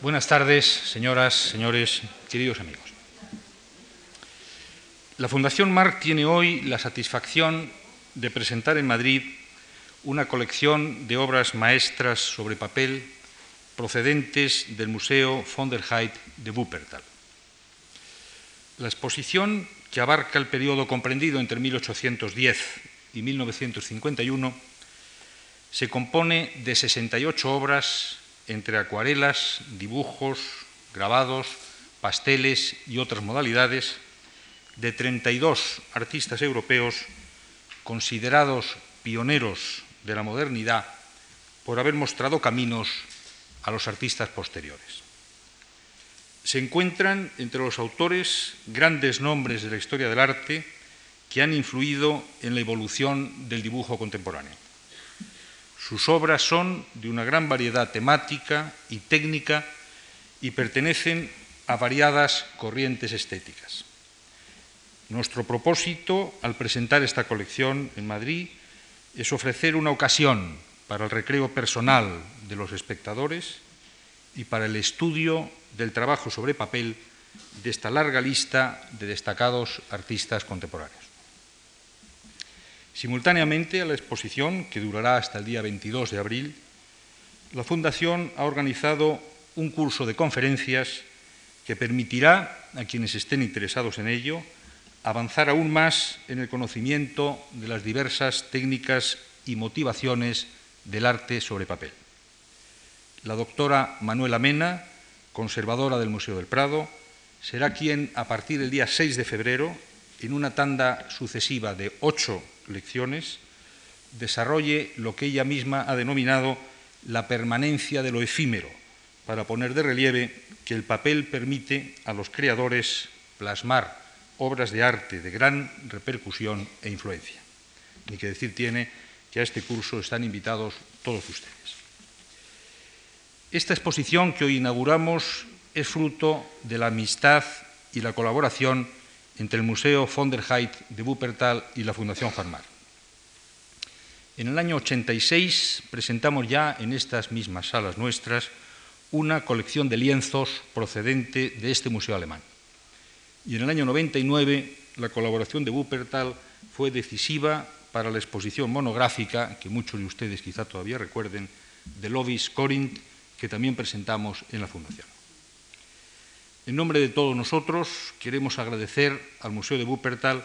Buenas tardes, señoras, señores, queridos amigos. La Fundación Marc tiene hoy la satisfacción de presentar en Madrid una colección de obras maestras sobre papel procedentes del Museo von der Heydt de Wuppertal. La exposición, que abarca el periodo comprendido entre 1810 y 1951, se compone de 68 obras entre acuarelas, dibujos, grabados, pasteles y otras modalidades de 32 artistas europeos considerados pioneros de la modernidad por haber mostrado caminos a los artistas posteriores. Se encuentran entre los autores grandes nombres de la historia del arte que han influido en la evolución del dibujo contemporáneo. Sus obras son de una gran variedad temática y técnica y pertenecen a variadas corrientes estéticas. Nuestro propósito al presentar esta colección en Madrid es ofrecer una ocasión para el recreo personal de los espectadores y para el estudio del trabajo sobre papel de esta larga lista de destacados artistas contemporáneos. Simultáneamente a la exposición, que durará hasta el día 22 de abril, la Fundación ha organizado un curso de conferencias que permitirá a quienes estén interesados en ello avanzar aún más en el conocimiento de las diversas técnicas y motivaciones del arte sobre papel. La doctora Manuela Mena, conservadora del Museo del Prado, será quien, a partir del día 6 de febrero, en una tanda sucesiva de ocho lecciones, desarrolle lo que ella misma ha denominado la permanencia de lo efímero, para poner de relieve que el papel permite a los creadores plasmar obras de arte de gran repercusión e influencia. Ni que decir tiene que a este curso están invitados todos ustedes. Esta exposición que hoy inauguramos es fruto de la amistad y la colaboración entre el Museo von der Heydt de Wuppertal y la Fundación Farmar. En el año 86 presentamos ya en estas mismas salas nuestras una colección de lienzos procedente de este museo alemán. Y en el año 99 la colaboración de Wuppertal fue decisiva para la exposición monográfica, que muchos de ustedes quizá todavía recuerden, de Lovis Corinth, que también presentamos en la Fundación. En nombre de todos nosotros queremos agradecer al Museo de Wuppertal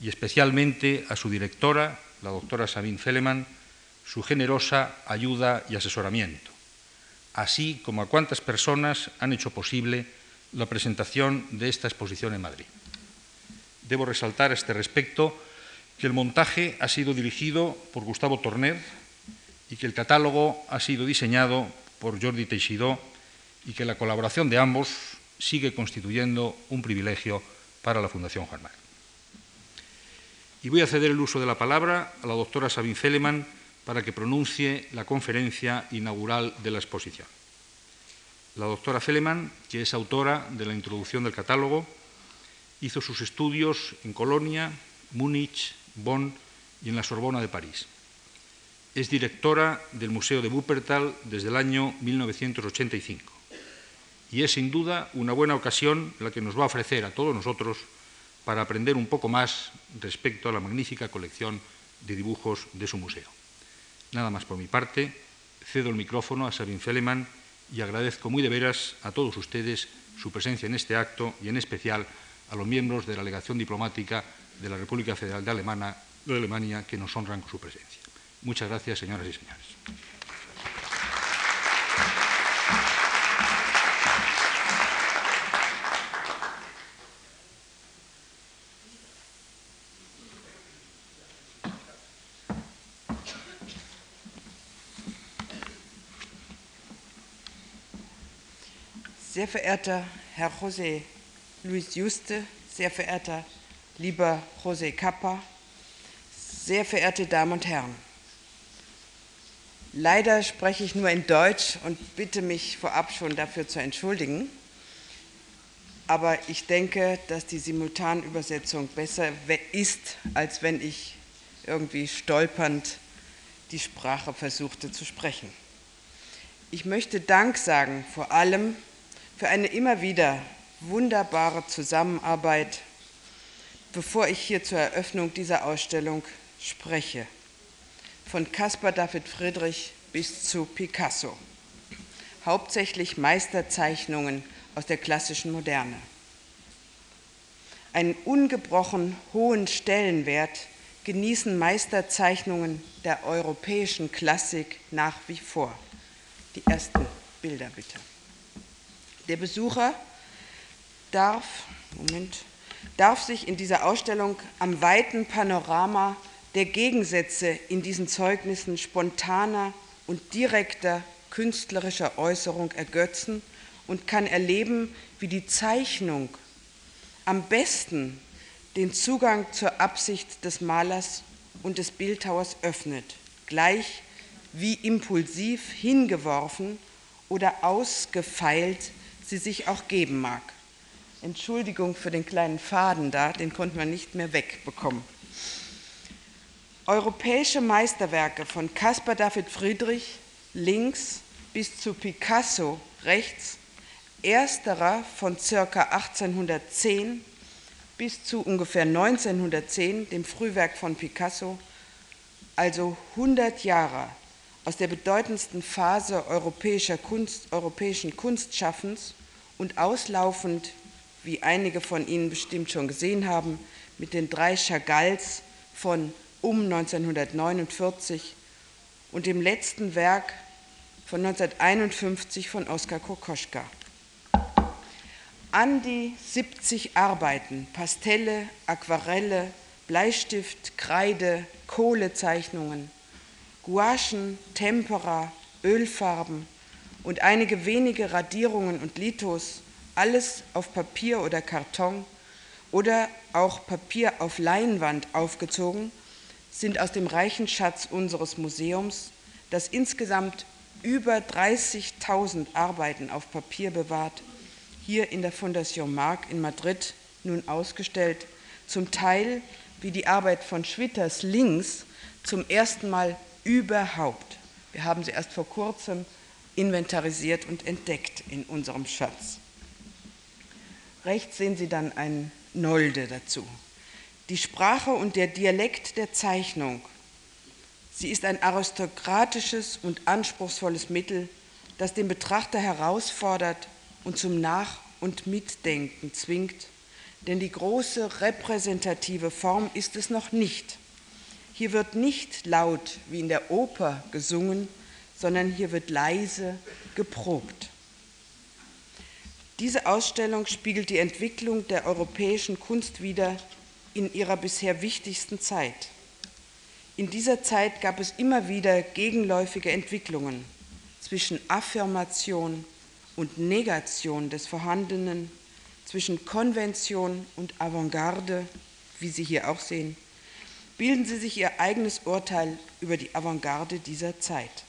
y especialmente a su directora, la doctora Sabine Feleman, su generosa ayuda y asesoramiento, así como a cuantas personas han hecho posible la presentación de esta exposición en Madrid. Debo resaltar a este respecto que el montaje ha sido dirigido por Gustavo Torner y que el catálogo ha sido diseñado por Jordi Teixidó y que la colaboración de ambos sigue constituyendo un privilegio para la Fundación Juan. Y voy a ceder el uso de la palabra a la doctora Sabine Feleman para que pronuncie la conferencia inaugural de la exposición. La doctora Feleman, que es autora de la introducción del catálogo, hizo sus estudios en Colonia, Múnich, Bonn y en la Sorbona de París. Es directora del Museo de Wuppertal desde el año 1985 y es sin duda una buena ocasión la que nos va a ofrecer a todos nosotros para aprender un poco más respecto a la magnífica colección de dibujos de su museo. Nada más por mi parte, cedo el micrófono a Sabine Feleman y agradezco muy de veras a todos ustedes su presencia en este acto y en especial a los miembros de la delegación diplomática de la República Federal de, de Alemania que nos honran con su presencia. Muchas gracias, señoras y señores. Sehr verehrter Herr José Luis Juste, sehr verehrter lieber José Capa, sehr verehrte Damen und Herren. Leider spreche ich nur in Deutsch und bitte mich vorab schon dafür zu entschuldigen. Aber ich denke, dass die Simultanübersetzung besser ist, als wenn ich irgendwie stolpernd die Sprache versuchte zu sprechen. Ich möchte Dank sagen vor allem für eine immer wieder wunderbare Zusammenarbeit, bevor ich hier zur Eröffnung dieser Ausstellung spreche. Von Caspar David Friedrich bis zu Picasso. Hauptsächlich Meisterzeichnungen aus der klassischen Moderne. Einen ungebrochen hohen Stellenwert genießen Meisterzeichnungen der europäischen Klassik nach wie vor. Die ersten Bilder bitte. Der Besucher darf, Moment, darf sich in dieser Ausstellung am weiten Panorama der Gegensätze in diesen Zeugnissen spontaner und direkter künstlerischer Äußerung ergötzen und kann erleben, wie die Zeichnung am besten den Zugang zur Absicht des Malers und des Bildhauers öffnet, gleich wie impulsiv hingeworfen oder ausgefeilt sie sich auch geben mag. Entschuldigung für den kleinen Faden da, den konnte man nicht mehr wegbekommen. Europäische Meisterwerke von Caspar David Friedrich links bis zu Picasso rechts, ersterer von ca. 1810 bis zu ungefähr 1910, dem Frühwerk von Picasso, also 100 Jahre aus der bedeutendsten Phase europäischer Kunst, europäischen Kunstschaffens und auslaufend, wie einige von Ihnen bestimmt schon gesehen haben, mit den drei Chagalls von um 1949 und dem letzten Werk von 1951 von Oskar Kokoschka. An die 70 Arbeiten, Pastelle, Aquarelle, Bleistift, Kreide, Kohlezeichnungen, Gouachen, Tempera, Ölfarben und einige wenige Radierungen und Litos, alles auf Papier oder Karton oder auch Papier auf Leinwand aufgezogen, sind aus dem reichen Schatz unseres Museums, das insgesamt über 30.000 Arbeiten auf Papier bewahrt, hier in der Fondation Marc in Madrid nun ausgestellt, zum Teil wie die Arbeit von Schwitters links zum ersten Mal überhaupt. Wir haben sie erst vor kurzem inventarisiert und entdeckt in unserem Schatz. Rechts sehen Sie dann ein Nolde dazu. Die Sprache und der Dialekt der Zeichnung. Sie ist ein aristokratisches und anspruchsvolles Mittel, das den Betrachter herausfordert und zum Nach- und Mitdenken zwingt, denn die große repräsentative Form ist es noch nicht. Hier wird nicht laut wie in der Oper gesungen, sondern hier wird leise geprobt. Diese Ausstellung spiegelt die Entwicklung der europäischen Kunst wider in ihrer bisher wichtigsten Zeit. In dieser Zeit gab es immer wieder gegenläufige Entwicklungen zwischen Affirmation und Negation des Vorhandenen, zwischen Konvention und Avantgarde, wie Sie hier auch sehen, bilden Sie sich Ihr eigenes Urteil über die Avantgarde dieser Zeit.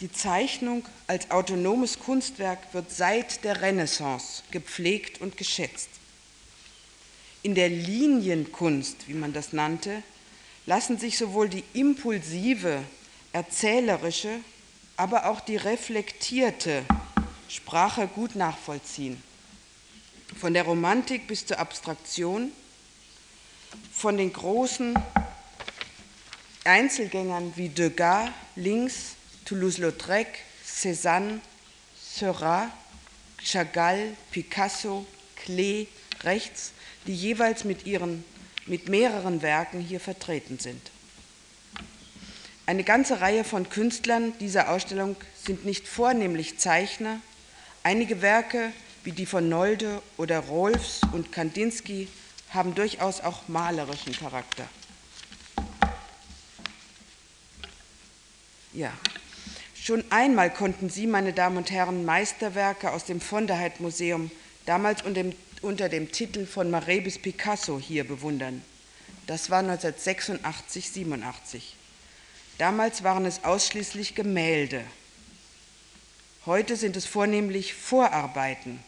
Die Zeichnung als autonomes Kunstwerk wird seit der Renaissance gepflegt und geschätzt. In der Linienkunst, wie man das nannte, lassen sich sowohl die impulsive, erzählerische, aber auch die reflektierte Sprache gut nachvollziehen. Von der Romantik bis zur Abstraktion, von den großen Einzelgängern wie Degas links, Toulouse-Lautrec, Cézanne, Seurat, Chagall, Picasso, Klee rechts, die jeweils mit, ihren, mit mehreren Werken hier vertreten sind. Eine ganze Reihe von Künstlern dieser Ausstellung sind nicht vornehmlich Zeichner. Einige Werke, wie die von Nolde oder Rolfs und Kandinsky, haben durchaus auch malerischen Charakter. Ja, schon einmal konnten Sie, meine Damen und Herren, Meisterwerke aus dem von der Heid Museum, damals unter dem, unter dem Titel von Marais bis Picasso, hier bewundern. Das war 1986, 87. Damals waren es ausschließlich Gemälde. Heute sind es vornehmlich Vorarbeiten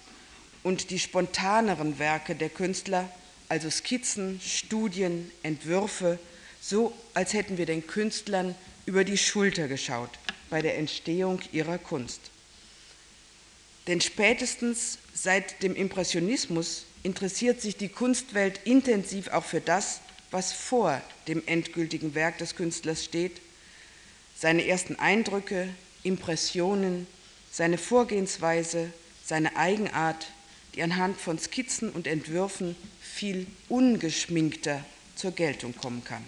und die spontaneren Werke der Künstler, also Skizzen, Studien, Entwürfe, so als hätten wir den Künstlern über die Schulter geschaut bei der Entstehung ihrer Kunst. Denn spätestens seit dem Impressionismus interessiert sich die Kunstwelt intensiv auch für das, was vor dem endgültigen Werk des Künstlers steht, seine ersten Eindrücke, Impressionen, seine Vorgehensweise, seine Eigenart, die anhand von Skizzen und Entwürfen viel ungeschminkter zur Geltung kommen kann.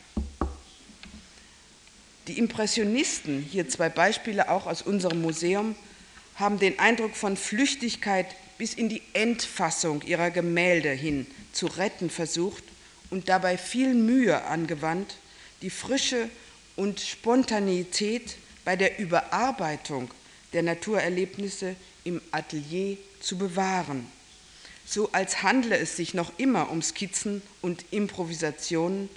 Die Impressionisten, hier zwei Beispiele auch aus unserem Museum, haben den Eindruck von Flüchtigkeit bis in die Endfassung ihrer Gemälde hin zu retten versucht und dabei viel Mühe angewandt, die Frische und Spontaneität bei der Überarbeitung der Naturerlebnisse im Atelier zu bewahren, so als handle es sich noch immer um Skizzen und Improvisationen,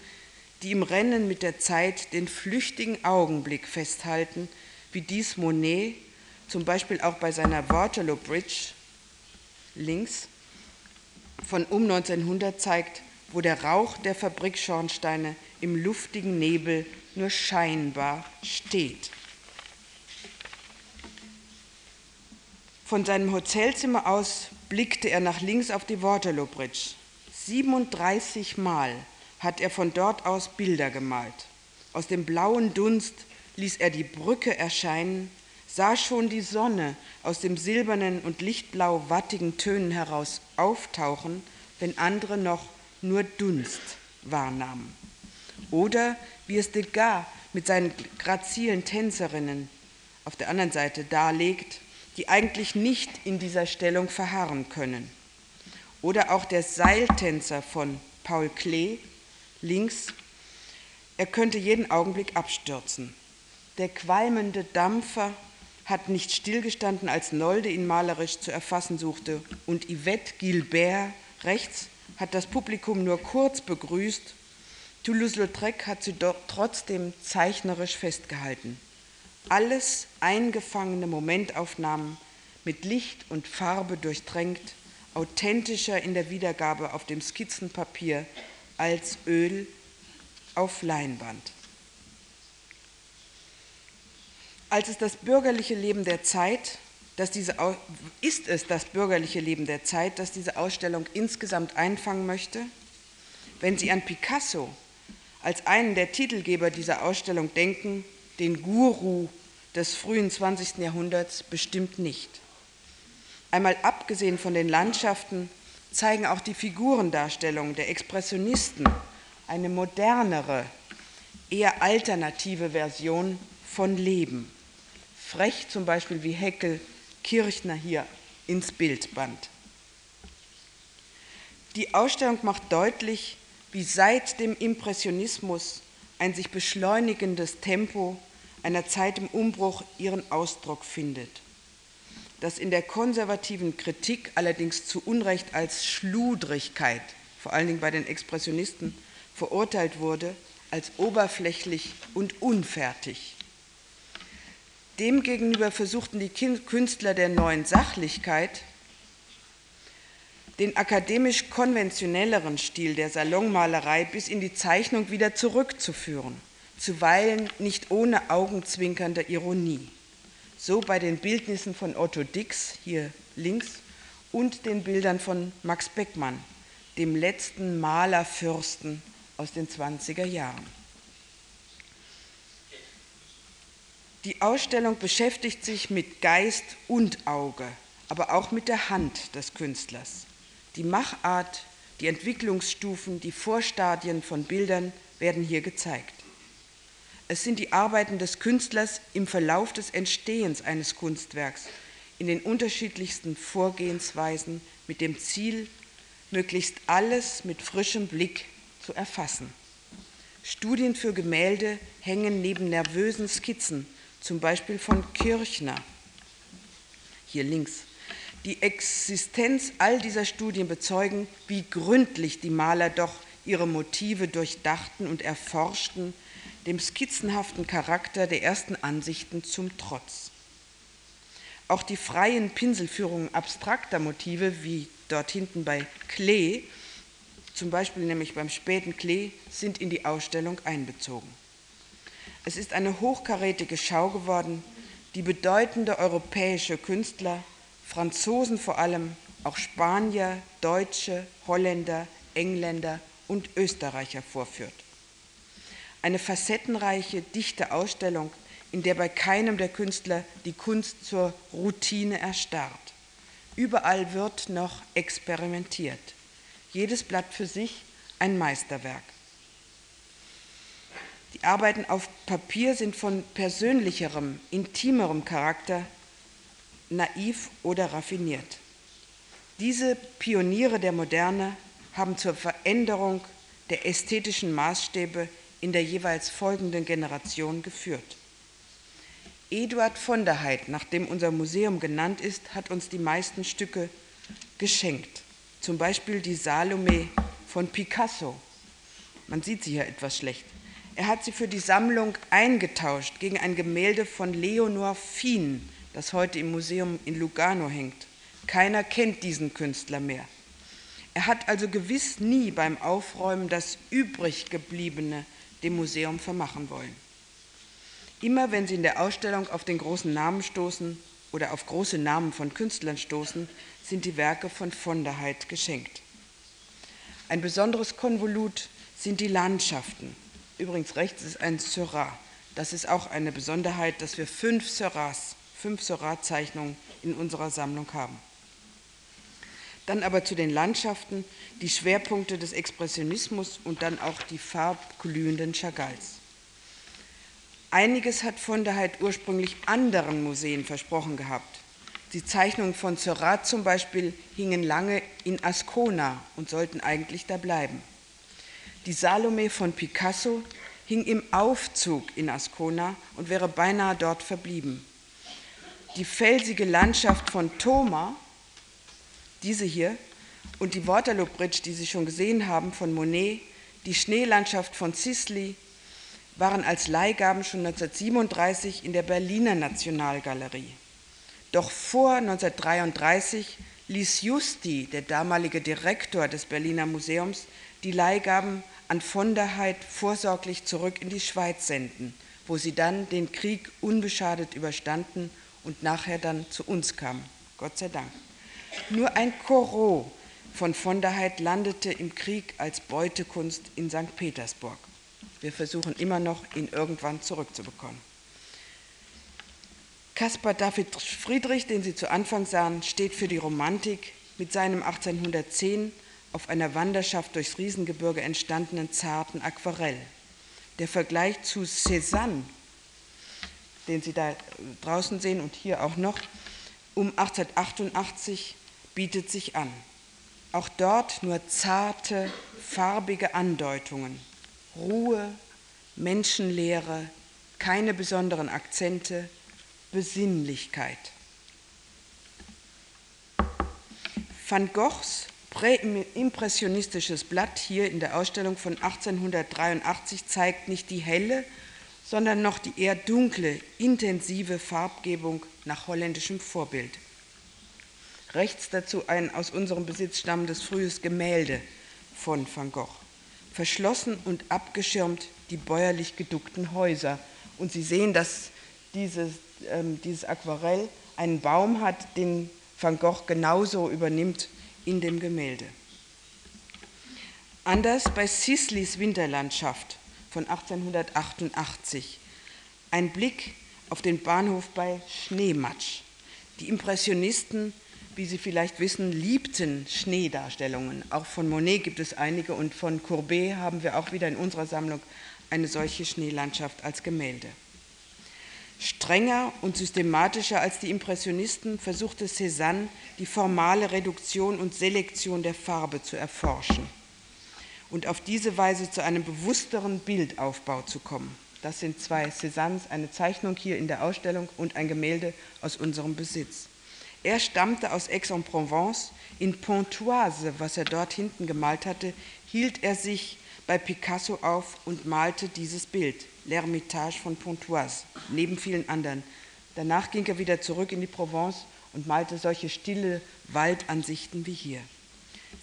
die im Rennen mit der Zeit den flüchtigen Augenblick festhalten, wie dies Monet zum Beispiel auch bei seiner Waterloo Bridge links von um 1900 zeigt, wo der Rauch der Fabrikschornsteine im luftigen Nebel nur scheinbar steht. Von seinem Hotelzimmer aus blickte er nach links auf die Waterloo Bridge. 37 Mal hat er von dort aus Bilder gemalt. Aus dem blauen Dunst ließ er die Brücke erscheinen, sah schon die Sonne aus dem silbernen und lichtblau wattigen Tönen heraus auftauchen, wenn andere noch nur Dunst wahrnahmen. Oder wie es Degas mit seinen grazilen Tänzerinnen auf der anderen Seite darlegt, die eigentlich nicht in dieser Stellung verharren können. Oder auch der Seiltänzer von Paul Klee, links, er könnte jeden Augenblick abstürzen. Der qualmende Dampfer hat nicht stillgestanden, als Nolde ihn malerisch zu erfassen suchte, und Yvette Gilbert rechts hat das Publikum nur kurz begrüßt. Toulouse-Lautrec hat sie doch trotzdem zeichnerisch festgehalten. Alles eingefangene Momentaufnahmen mit Licht und Farbe durchtränkt, authentischer in der Wiedergabe auf dem Skizzenpapier als Öl auf Leinwand. Als es das bürgerliche Leben der Zeit, dass diese, ist es das bürgerliche Leben der Zeit, das diese Ausstellung insgesamt einfangen möchte? Wenn Sie an Picasso als einen der Titelgeber dieser Ausstellung denken, den Guru des frühen 20. Jahrhunderts bestimmt nicht. Einmal abgesehen von den Landschaften zeigen auch die Figurendarstellungen der Expressionisten eine modernere, eher alternative Version von Leben. Frech zum Beispiel wie Heckel Kirchner hier ins Bild band. Die Ausstellung macht deutlich, wie seit dem Impressionismus ein sich beschleunigendes Tempo einer Zeit im Umbruch ihren Ausdruck findet das in der konservativen Kritik allerdings zu Unrecht als Schludrigkeit, vor allen Dingen bei den Expressionisten, verurteilt wurde, als oberflächlich und unfertig. Demgegenüber versuchten die Künstler der neuen Sachlichkeit, den akademisch konventionelleren Stil der Salonmalerei bis in die Zeichnung wieder zurückzuführen, zuweilen nicht ohne augenzwinkernde Ironie so bei den Bildnissen von Otto Dix hier links und den Bildern von Max Beckmann, dem letzten Malerfürsten aus den 20er Jahren. Die Ausstellung beschäftigt sich mit Geist und Auge, aber auch mit der Hand des Künstlers. Die Machart, die Entwicklungsstufen, die Vorstadien von Bildern werden hier gezeigt. Es sind die Arbeiten des Künstlers im Verlauf des Entstehens eines Kunstwerks in den unterschiedlichsten Vorgehensweisen mit dem Ziel, möglichst alles mit frischem Blick zu erfassen. Studien für Gemälde hängen neben nervösen Skizzen, zum Beispiel von Kirchner, hier links. Die Existenz all dieser Studien bezeugen, wie gründlich die Maler doch ihre Motive durchdachten und erforschten, dem skizzenhaften Charakter der ersten Ansichten zum Trotz. Auch die freien Pinselführungen abstrakter Motive, wie dort hinten bei Klee, zum Beispiel nämlich beim späten Klee, sind in die Ausstellung einbezogen. Es ist eine hochkarätige Schau geworden, die bedeutende europäische Künstler Franzosen vor allem, auch Spanier, Deutsche, Holländer, Engländer und Österreicher vorführt. Eine facettenreiche, dichte Ausstellung, in der bei keinem der Künstler die Kunst zur Routine erstarrt. Überall wird noch experimentiert. Jedes Blatt für sich ein Meisterwerk. Die Arbeiten auf Papier sind von persönlicherem, intimerem Charakter, naiv oder raffiniert. Diese Pioniere der Moderne haben zur Veränderung der ästhetischen Maßstäbe in der jeweils folgenden Generation geführt. Eduard von der Heydt, nach dem unser Museum genannt ist, hat uns die meisten Stücke geschenkt. Zum Beispiel die Salome von Picasso. Man sieht sie hier etwas schlecht. Er hat sie für die Sammlung eingetauscht gegen ein Gemälde von Leonor Fien, das heute im Museum in Lugano hängt. Keiner kennt diesen Künstler mehr. Er hat also gewiss nie beim Aufräumen das übriggebliebene dem Museum vermachen wollen. Immer wenn Sie in der Ausstellung auf den großen Namen stoßen oder auf große Namen von Künstlern stoßen, sind die Werke von von geschenkt. Ein besonderes Konvolut sind die Landschaften. Übrigens rechts ist ein Seurat. Das ist auch eine Besonderheit, dass wir fünf Seurats, fünf Seurat-Zeichnungen in unserer Sammlung haben. Dann aber zu den Landschaften, die Schwerpunkte des Expressionismus und dann auch die farbglühenden Chagalls. Einiges hat von der Heid ursprünglich anderen Museen versprochen gehabt. Die Zeichnungen von Seurat zum Beispiel hingen lange in Ascona und sollten eigentlich da bleiben. Die Salome von Picasso hing im Aufzug in Ascona und wäre beinahe dort verblieben. Die felsige Landschaft von Thoma, diese hier, und die Waterloo Bridge, die Sie schon gesehen haben, von Monet, die Schneelandschaft von Sisley, waren als Leihgaben schon 1937 in der Berliner Nationalgalerie. Doch vor 1933 ließ Justi, der damalige Direktor des Berliner Museums, die Leihgaben an von der Heydt vorsorglich zurück in die Schweiz senden, wo sie dann den Krieg unbeschadet überstanden und nachher dann zu uns kamen. Gott sei Dank. Nur ein Corot von von der Heydt landete im Krieg als Beutekunst in St. Petersburg. Wir versuchen immer noch, ihn irgendwann zurückzubekommen. Caspar David Friedrich, den Sie zu Anfang sahen, steht für die Romantik mit seinem 1810 auf einer Wanderschaft durchs Riesengebirge entstandenen zarten Aquarell. Der Vergleich zu Cézanne, den Sie da draußen sehen und hier auch noch, um 1888 bietet sich an. Auch dort nur zarte, farbige Andeutungen Ruhe, Menschenlehre, keine besonderen Akzente, Besinnlichkeit. Van Goghs präimpressionistisches Blatt hier in der Ausstellung von 1883 zeigt nicht die helle, sondern noch die eher dunkle, intensive Farbgebung nach holländischem Vorbild. Rechts dazu ein aus unserem Besitz stammendes frühes Gemälde von Van Gogh verschlossen und abgeschirmt die bäuerlich geduckten Häuser. Und Sie sehen, dass dieses, ähm, dieses Aquarell einen Baum hat, den Van Gogh genauso übernimmt in dem Gemälde. Anders bei Sisleys Winterlandschaft von 1888. Ein Blick auf den Bahnhof bei Schneematsch. Die Impressionisten wie Sie vielleicht wissen, liebten Schneedarstellungen. Auch von Monet gibt es einige und von Courbet haben wir auch wieder in unserer Sammlung eine solche Schneelandschaft als Gemälde. Strenger und systematischer als die Impressionisten versuchte Cézanne, die formale Reduktion und Selektion der Farbe zu erforschen und auf diese Weise zu einem bewussteren Bildaufbau zu kommen. Das sind zwei Cézannes, eine Zeichnung hier in der Ausstellung und ein Gemälde aus unserem Besitz. Er stammte aus Aix-en-Provence. In Pontoise, was er dort hinten gemalt hatte, hielt er sich bei Picasso auf und malte dieses Bild, L'Ermitage von Pontoise, neben vielen anderen. Danach ging er wieder zurück in die Provence und malte solche stille Waldansichten wie hier.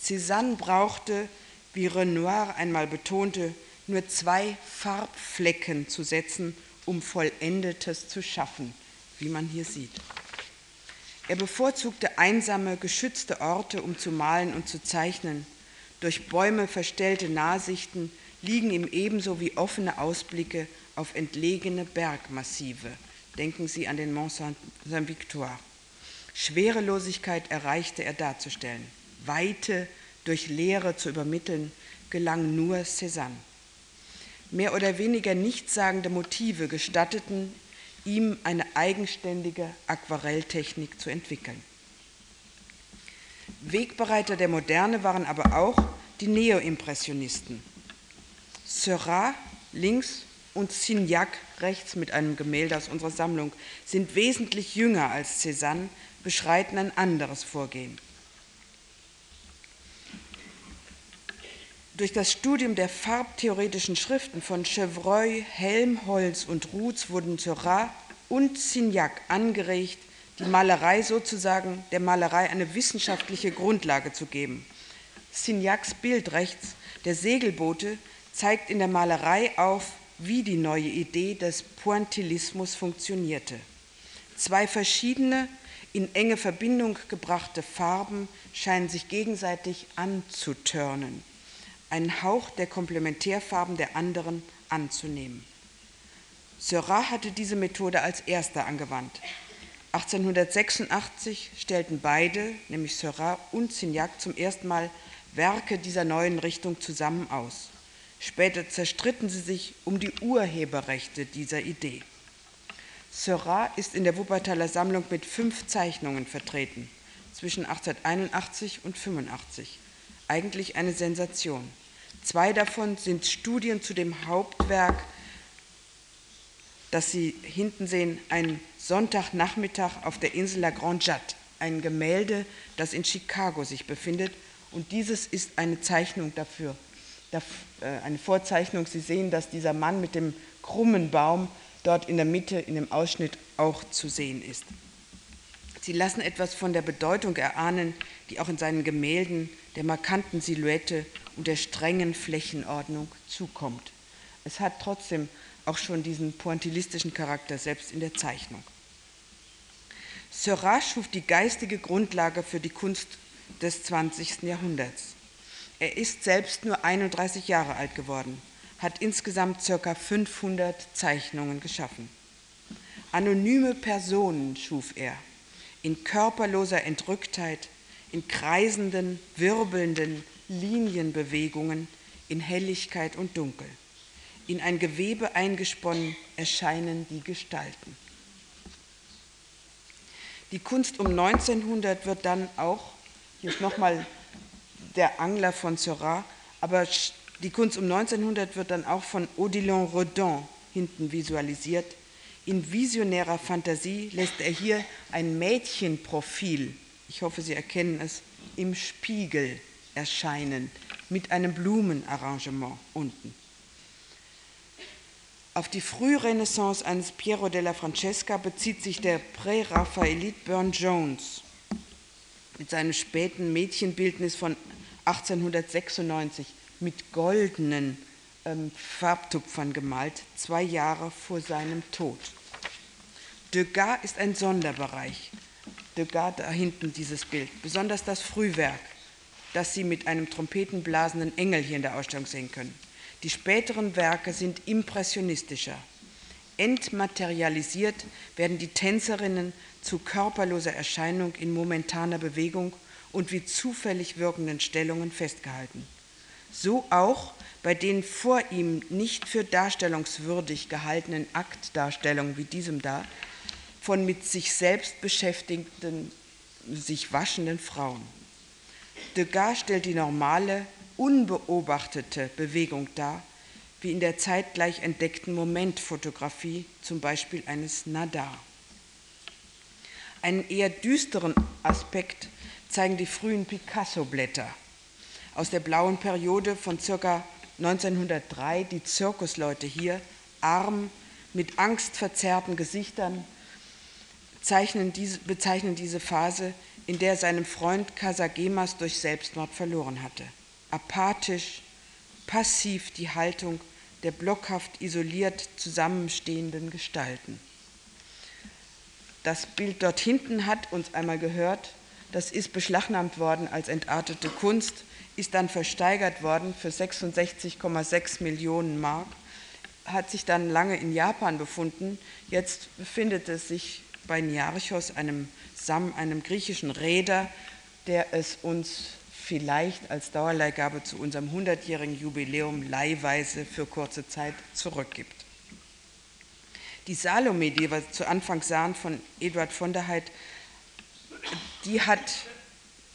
Cézanne brauchte, wie Renoir einmal betonte, nur zwei Farbflecken zu setzen, um Vollendetes zu schaffen, wie man hier sieht. Er bevorzugte einsame, geschützte Orte, um zu malen und zu zeichnen. Durch Bäume verstellte Nahsichten liegen ihm ebenso wie offene Ausblicke auf entlegene Bergmassive. Denken Sie an den Mont Saint-Victoire. Schwerelosigkeit erreichte er darzustellen. Weite durch Leere zu übermitteln, gelang nur Cézanne. Mehr oder weniger nichtssagende Motive gestatteten ihm eine eigenständige Aquarelltechnik zu entwickeln. Wegbereiter der Moderne waren aber auch die Neoimpressionisten. Seurat links und Signac rechts mit einem Gemälde aus unserer Sammlung sind wesentlich jünger als Cézanne, beschreiten ein anderes Vorgehen. Durch das Studium der farbtheoretischen Schriften von Chevreuil, Helmholtz und Ruths wurden Seurat und Signac angeregt, die Malerei sozusagen der Malerei eine wissenschaftliche Grundlage zu geben. Signacs Bild rechts, der Segelboote, zeigt in der Malerei auf, wie die neue Idee des Pointillismus funktionierte. Zwei verschiedene, in enge Verbindung gebrachte Farben scheinen sich gegenseitig anzutörnen einen Hauch der Komplementärfarben der anderen anzunehmen. Seurat hatte diese Methode als erster angewandt. 1886 stellten beide, nämlich Seurat und Signac, zum ersten Mal Werke dieser neuen Richtung zusammen aus. Später zerstritten sie sich um die Urheberrechte dieser Idee. Seurat ist in der Wuppertaler Sammlung mit fünf Zeichnungen vertreten, zwischen 1881 und 85. Eigentlich eine Sensation. Zwei davon sind Studien zu dem Hauptwerk, das Sie hinten sehen, ein Sonntagnachmittag auf der Insel La Grande Jatte, ein Gemälde, das in Chicago sich befindet. Und dieses ist eine Zeichnung dafür, äh, eine Vorzeichnung. Sie sehen, dass dieser Mann mit dem krummen Baum dort in der Mitte in dem Ausschnitt auch zu sehen ist. Sie lassen etwas von der Bedeutung erahnen, die auch in seinen Gemälden der markanten Silhouette und der strengen Flächenordnung zukommt. Es hat trotzdem auch schon diesen pointillistischen Charakter, selbst in der Zeichnung. Seurat schuf die geistige Grundlage für die Kunst des 20. Jahrhunderts. Er ist selbst nur 31 Jahre alt geworden, hat insgesamt ca. 500 Zeichnungen geschaffen. Anonyme Personen schuf er, in körperloser Entrücktheit, in kreisenden, wirbelnden, Linienbewegungen in Helligkeit und Dunkel. In ein Gewebe eingesponnen erscheinen die Gestalten. Die Kunst um 1900 wird dann auch, hier ist nochmal der Angler von Seurat, aber die Kunst um 1900 wird dann auch von Odilon Redon hinten visualisiert. In visionärer Fantasie lässt er hier ein Mädchenprofil, ich hoffe, Sie erkennen es, im Spiegel erscheinen mit einem Blumenarrangement unten. Auf die Frührenaissance eines Piero della Francesca bezieht sich der Prä-Raphaelit Burne Jones mit seinem späten Mädchenbildnis von 1896 mit goldenen ähm, Farbtupfern gemalt, zwei Jahre vor seinem Tod. Degas ist ein Sonderbereich. Degas da hinten dieses Bild, besonders das Frühwerk dass Sie mit einem trompetenblasenden Engel hier in der Ausstellung sehen können. Die späteren Werke sind impressionistischer. Entmaterialisiert werden die Tänzerinnen zu körperloser Erscheinung in momentaner Bewegung und wie zufällig wirkenden Stellungen festgehalten. So auch bei den vor ihm nicht für darstellungswürdig gehaltenen Aktdarstellungen wie diesem da von mit sich selbst beschäftigten, sich waschenden Frauen. Degas stellt die normale, unbeobachtete Bewegung dar, wie in der zeitgleich entdeckten Momentfotografie, zum Beispiel eines Nadar. Einen eher düsteren Aspekt zeigen die frühen Picasso-Blätter aus der blauen Periode von ca. 1903, die Zirkusleute hier, arm, mit angstverzerrten Gesichtern, diese, bezeichnen diese Phase in der seinem Freund Casagemas durch Selbstmord verloren hatte. Apathisch, passiv die Haltung der blockhaft isoliert zusammenstehenden Gestalten. Das Bild dort hinten hat uns einmal gehört. Das ist beschlagnahmt worden als entartete Kunst, ist dann versteigert worden für 66,6 Millionen Mark, hat sich dann lange in Japan befunden. Jetzt befindet es sich bei Niarchos, einem, Sam, einem griechischen Reeder, der es uns vielleicht als Dauerleihgabe zu unserem 100-jährigen Jubiläum leihweise für kurze Zeit zurückgibt. Die Salome, die wir zu Anfang sahen von Eduard von der Heid, die hat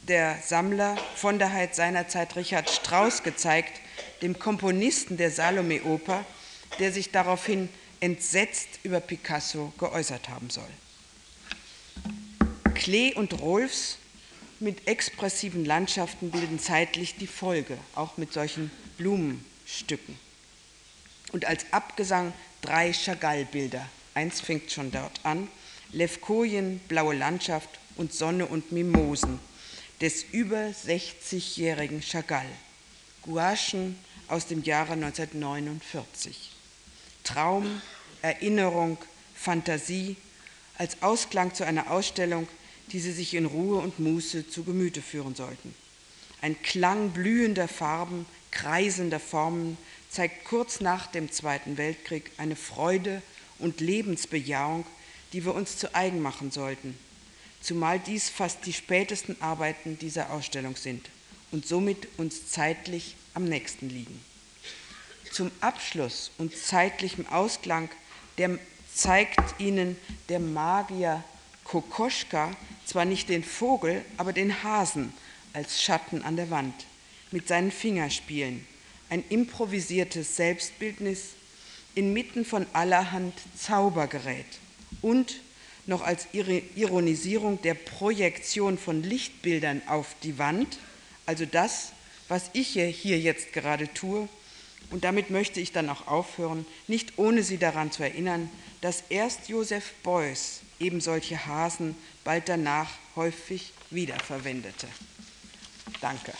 der Sammler von der Heid seinerzeit Richard Strauss gezeigt, dem Komponisten der Salome-Oper, der sich daraufhin entsetzt über Picasso geäußert haben soll. Klee und Rolfs mit expressiven Landschaften bilden zeitlich die Folge, auch mit solchen Blumenstücken. Und als Abgesang drei Chagall-Bilder. Eins fängt schon dort an. Levkojen, blaue Landschaft und Sonne und Mimosen des über 60-jährigen Chagall. Gouachen aus dem Jahre 1949. Traum, Erinnerung, Fantasie als Ausklang zu einer Ausstellung, die sie sich in Ruhe und Muße zu Gemüte führen sollten. Ein Klang blühender Farben, kreisender Formen zeigt kurz nach dem Zweiten Weltkrieg eine Freude und Lebensbejahung, die wir uns zu eigen machen sollten, zumal dies fast die spätesten Arbeiten dieser Ausstellung sind und somit uns zeitlich am nächsten liegen. Zum Abschluss und zeitlichem Ausklang der zeigt ihnen der Magier Kokoschka zwar nicht den Vogel, aber den Hasen als Schatten an der Wand mit seinen Fingerspielen, ein improvisiertes Selbstbildnis inmitten von allerhand Zaubergerät. Und noch als Ironisierung der Projektion von Lichtbildern auf die Wand, also das, was ich hier jetzt gerade tue. Und damit möchte ich dann auch aufhören, nicht ohne Sie daran zu erinnern, dass erst Joseph Beuys eben solche Hasen bald danach häufig wiederverwendete. Danke.